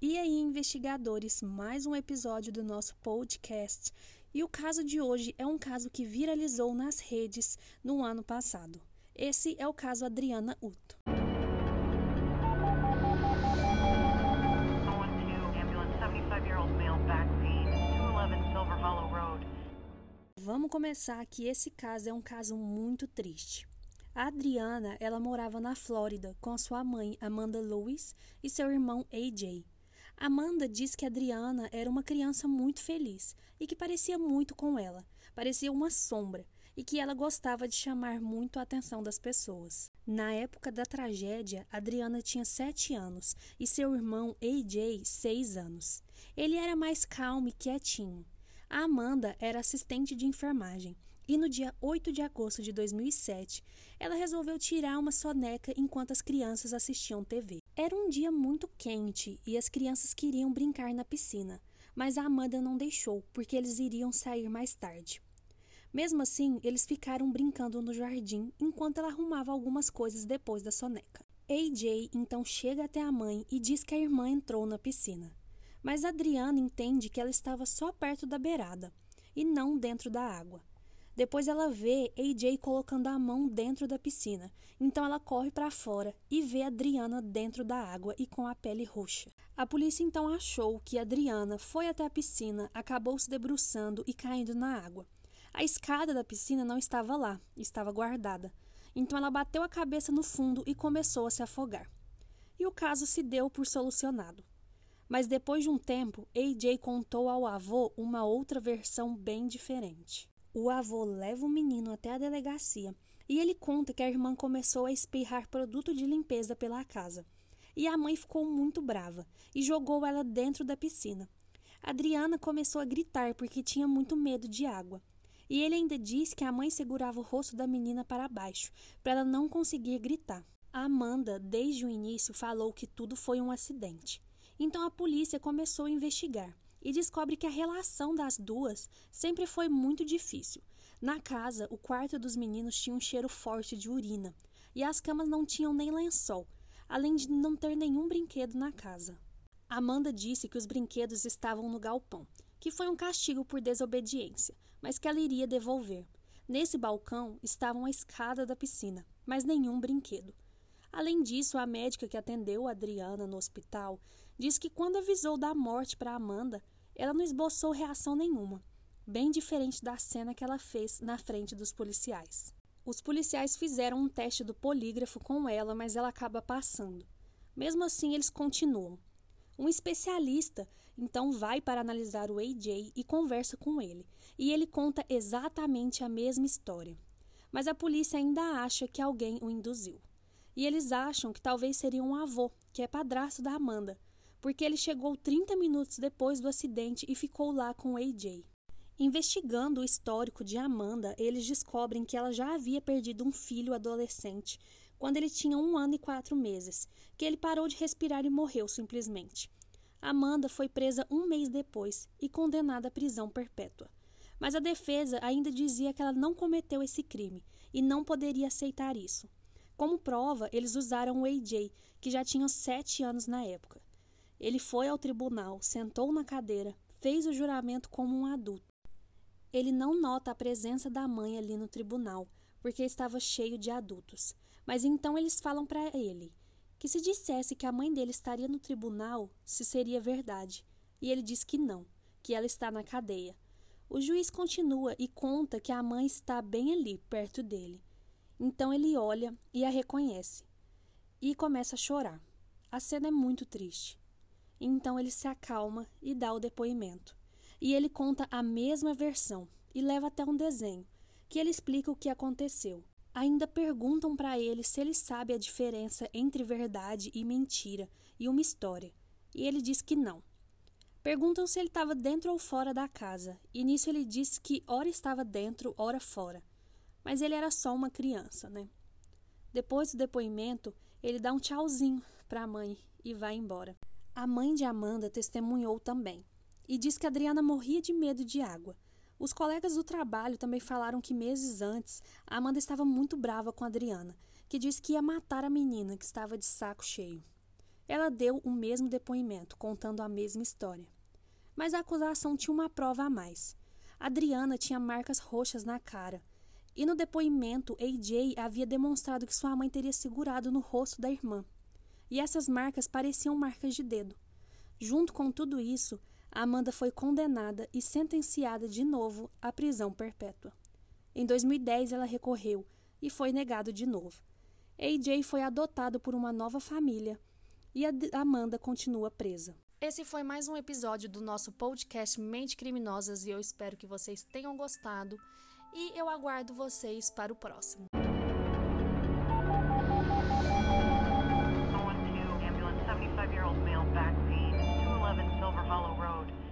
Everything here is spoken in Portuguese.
E aí, investigadores, mais um episódio do nosso podcast. E o caso de hoje é um caso que viralizou nas redes no ano passado. Esse é o caso Adriana Uto. Vamos começar que esse caso é um caso muito triste. A Adriana, ela morava na Flórida com sua mãe, Amanda Lewis, e seu irmão AJ. Amanda diz que Adriana era uma criança muito feliz e que parecia muito com ela, parecia uma sombra, e que ela gostava de chamar muito a atenção das pessoas. Na época da tragédia, Adriana tinha sete anos e seu irmão AJ seis anos. Ele era mais calmo e quietinho. A Amanda era assistente de enfermagem e no dia 8 de agosto de 2007, ela resolveu tirar uma soneca enquanto as crianças assistiam TV. Era um dia muito quente e as crianças queriam brincar na piscina, mas a Amanda não deixou porque eles iriam sair mais tarde. Mesmo assim, eles ficaram brincando no jardim enquanto ela arrumava algumas coisas depois da soneca. AJ então chega até a mãe e diz que a irmã entrou na piscina. Mas Adriana entende que ela estava só perto da beirada e não dentro da água. Depois ela vê AJ colocando a mão dentro da piscina. Então ela corre para fora e vê Adriana dentro da água e com a pele roxa. A polícia então achou que Adriana foi até a piscina, acabou se debruçando e caindo na água. A escada da piscina não estava lá, estava guardada. Então ela bateu a cabeça no fundo e começou a se afogar. E o caso se deu por solucionado. Mas depois de um tempo, AJ contou ao avô uma outra versão bem diferente. O avô leva o menino até a delegacia e ele conta que a irmã começou a espirrar produto de limpeza pela casa. E a mãe ficou muito brava e jogou ela dentro da piscina. Adriana começou a gritar porque tinha muito medo de água. E ele ainda diz que a mãe segurava o rosto da menina para baixo, para ela não conseguir gritar. A Amanda, desde o início, falou que tudo foi um acidente. Então a polícia começou a investigar e descobre que a relação das duas sempre foi muito difícil. Na casa, o quarto dos meninos tinha um cheiro forte de urina e as camas não tinham nem lençol, além de não ter nenhum brinquedo na casa. Amanda disse que os brinquedos estavam no galpão, que foi um castigo por desobediência, mas que ela iria devolver. Nesse balcão estavam a escada da piscina, mas nenhum brinquedo. Além disso, a médica que atendeu Adriana no hospital diz que quando avisou da morte para Amanda, ela não esboçou reação nenhuma, bem diferente da cena que ela fez na frente dos policiais. Os policiais fizeram um teste do polígrafo com ela, mas ela acaba passando. Mesmo assim, eles continuam. Um especialista então vai para analisar o AJ e conversa com ele, e ele conta exatamente a mesma história. Mas a polícia ainda acha que alguém o induziu. E eles acham que talvez seria um avô, que é padrasto da Amanda, porque ele chegou 30 minutos depois do acidente e ficou lá com AJ. Investigando o histórico de Amanda, eles descobrem que ela já havia perdido um filho adolescente quando ele tinha um ano e quatro meses, que ele parou de respirar e morreu simplesmente. Amanda foi presa um mês depois e condenada à prisão perpétua. Mas a defesa ainda dizia que ela não cometeu esse crime e não poderia aceitar isso. Como prova, eles usaram o AJ, que já tinha sete anos na época. Ele foi ao tribunal, sentou na cadeira, fez o juramento como um adulto. Ele não nota a presença da mãe ali no tribunal, porque estava cheio de adultos. Mas então eles falam para ele que se dissesse que a mãe dele estaria no tribunal, se seria verdade. E ele diz que não, que ela está na cadeia. O juiz continua e conta que a mãe está bem ali, perto dele. Então ele olha e a reconhece e começa a chorar. A cena é muito triste. Então ele se acalma e dá o depoimento. E ele conta a mesma versão e leva até um desenho, que ele explica o que aconteceu. Ainda perguntam para ele se ele sabe a diferença entre verdade e mentira e uma história, e ele diz que não. Perguntam se ele estava dentro ou fora da casa, e nisso ele diz que ora estava dentro, ora fora. Mas ele era só uma criança, né? Depois do depoimento, ele dá um tchauzinho para a mãe e vai embora. A mãe de Amanda testemunhou também e diz que Adriana morria de medo de água. Os colegas do trabalho também falaram que meses antes Amanda estava muito brava com Adriana, que disse que ia matar a menina que estava de saco cheio. Ela deu o mesmo depoimento, contando a mesma história. Mas a acusação tinha uma prova a mais. Adriana tinha marcas roxas na cara. E no depoimento, AJ havia demonstrado que sua mãe teria segurado no rosto da irmã. E essas marcas pareciam marcas de dedo. Junto com tudo isso, Amanda foi condenada e sentenciada de novo à prisão perpétua. Em 2010, ela recorreu e foi negado de novo. AJ foi adotado por uma nova família e Amanda continua presa. Esse foi mais um episódio do nosso podcast Mente Criminosas e eu espero que vocês tenham gostado e eu aguardo vocês para o próximo. Silver Hollow Road.